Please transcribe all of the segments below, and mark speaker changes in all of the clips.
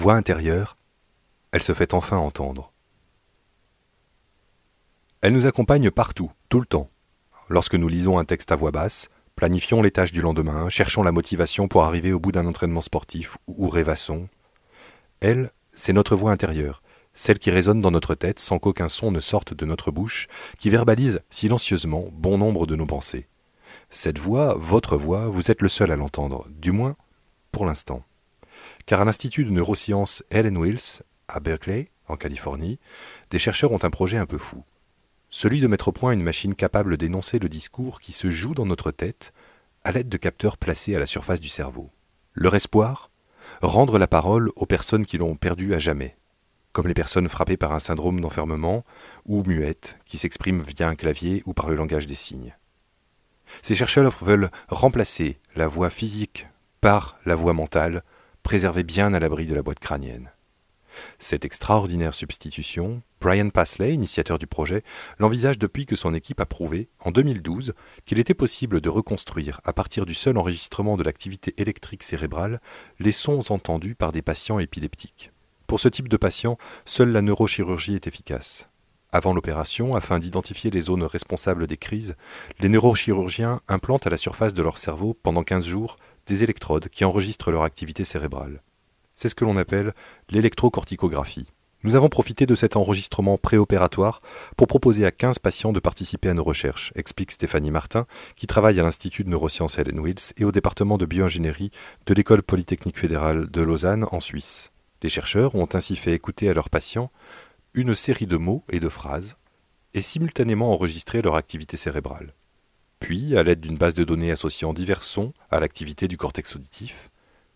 Speaker 1: voix intérieure, elle se fait enfin entendre. Elle nous accompagne partout, tout le temps. Lorsque nous lisons un texte à voix basse, planifions les tâches du lendemain, cherchons la motivation pour arriver au bout d'un entraînement sportif ou rêvassons. Elle, c'est notre voix intérieure, celle qui résonne dans notre tête sans qu'aucun son ne sorte de notre bouche, qui verbalise silencieusement bon nombre de nos pensées. Cette voix, votre voix, vous êtes le seul à l'entendre, du moins pour l'instant. Car à l'Institut de neurosciences Helen Wills, à Berkeley, en Californie, des chercheurs ont un projet un peu fou. Celui de mettre au point une machine capable d'énoncer le discours qui se joue dans notre tête à l'aide de capteurs placés à la surface du cerveau. Leur espoir? Rendre la parole aux personnes qui l'ont perdue à jamais, comme les personnes frappées par un syndrome d'enfermement ou muettes qui s'expriment via un clavier ou par le langage des signes. Ces chercheurs veulent remplacer la voix physique par la voix mentale, bien à l'abri de la boîte crânienne. Cette extraordinaire substitution, Brian Pasley, initiateur du projet, l'envisage depuis que son équipe a prouvé, en 2012, qu'il était possible de reconstruire, à partir du seul enregistrement de l'activité électrique cérébrale, les sons entendus par des patients épileptiques. Pour ce type de patient, seule la neurochirurgie est efficace. Avant l'opération, afin d'identifier les zones responsables des crises, les neurochirurgiens implantent à la surface de leur cerveau, pendant 15 jours, des électrodes qui enregistrent leur activité cérébrale. C'est ce que l'on appelle l'électrocorticographie. Nous avons profité de cet enregistrement préopératoire pour proposer à 15 patients de participer à nos recherches, explique Stéphanie Martin, qui travaille à l'Institut de neurosciences Helen Wills et au département de bioingénierie de l'École polytechnique fédérale de Lausanne en Suisse. Les chercheurs ont ainsi fait écouter à leurs patients une série de mots et de phrases et simultanément enregistré leur activité cérébrale. Puis, à l'aide d'une base de données associant divers sons à l'activité du cortex auditif,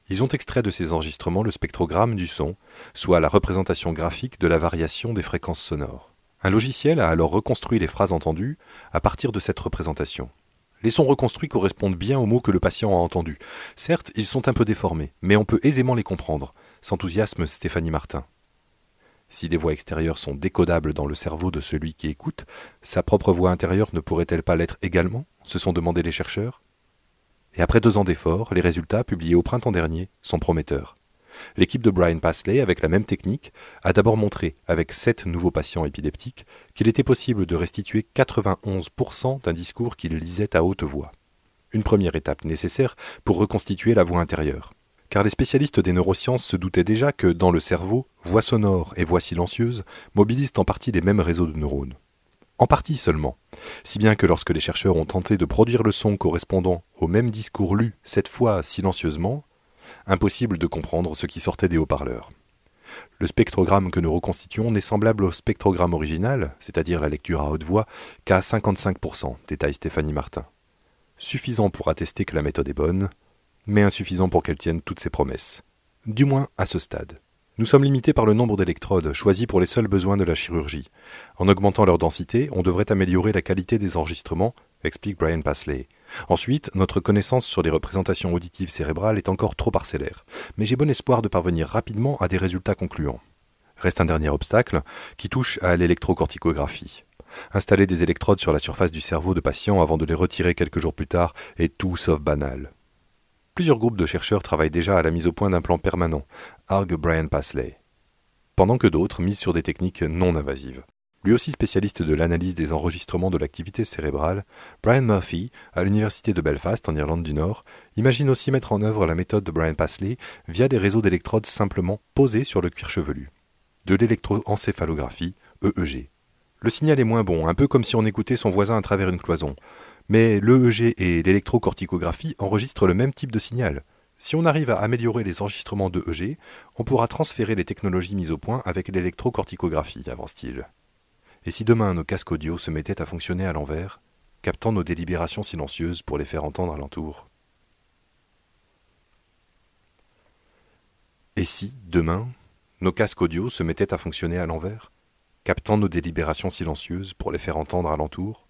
Speaker 1: ils ont extrait de ces enregistrements le spectrogramme du son, soit la représentation graphique de la variation des fréquences sonores. Un logiciel a alors reconstruit les phrases entendues à partir de cette représentation. Les sons reconstruits correspondent bien aux mots que le patient a entendus. Certes, ils sont un peu déformés, mais on peut aisément les comprendre, s'enthousiasme Stéphanie Martin. Si les voix extérieures sont décodables dans le cerveau de celui qui écoute, sa propre voix intérieure ne pourrait-elle pas l'être également? Se sont demandé les chercheurs. Et après deux ans d'efforts, les résultats, publiés au printemps dernier, sont prometteurs. L'équipe de Brian Pasley, avec la même technique, a d'abord montré, avec sept nouveaux patients épileptiques, qu'il était possible de restituer 91% d'un discours qu'ils lisaient à haute voix. Une première étape nécessaire pour reconstituer la voix intérieure car les spécialistes des neurosciences se doutaient déjà que, dans le cerveau, voix sonore et voix silencieuse mobilisent en partie les mêmes réseaux de neurones. En partie seulement, si bien que lorsque les chercheurs ont tenté de produire le son correspondant au même discours lu, cette fois silencieusement, impossible de comprendre ce qui sortait des haut-parleurs. Le spectrogramme que nous reconstituons n'est semblable au spectrogramme original, c'est-à-dire la lecture à haute voix, qu'à 55%, détaille Stéphanie Martin. Suffisant pour attester que la méthode est bonne, mais insuffisant pour qu'elle tienne toutes ses promesses. Du moins à ce stade. Nous sommes limités par le nombre d'électrodes choisis pour les seuls besoins de la chirurgie. En augmentant leur densité, on devrait améliorer la qualité des enregistrements, explique Brian Pasley. Ensuite, notre connaissance sur les représentations auditives cérébrales est encore trop parcellaire, mais j'ai bon espoir de parvenir rapidement à des résultats concluants. Reste un dernier obstacle qui touche à l'électrocorticographie. Installer des électrodes sur la surface du cerveau de patients avant de les retirer quelques jours plus tard est tout sauf banal. Plusieurs groupes de chercheurs travaillent déjà à la mise au point d'un plan permanent, argue Brian Pasley, pendant que d'autres misent sur des techniques non invasives. Lui aussi spécialiste de l'analyse des enregistrements de l'activité cérébrale, Brian Murphy, à l'université de Belfast en Irlande du Nord, imagine aussi mettre en œuvre la méthode de Brian Pasley via des réseaux d'électrodes simplement posés sur le cuir chevelu. De l'électroencéphalographie, EEG. Le signal est moins bon, un peu comme si on écoutait son voisin à travers une cloison. Mais l'EEG et l'électrocorticographie enregistrent le même type de signal. Si on arrive à améliorer les enregistrements d'EEG, on pourra transférer les technologies mises au point avec l'électrocorticographie, avance-t-il. Et si demain nos casques audio se mettaient à fonctionner à l'envers, captant nos délibérations silencieuses pour les faire entendre alentour Et si, demain, nos casques audio se mettaient à fonctionner à l'envers, captant nos délibérations silencieuses pour les faire entendre alentour?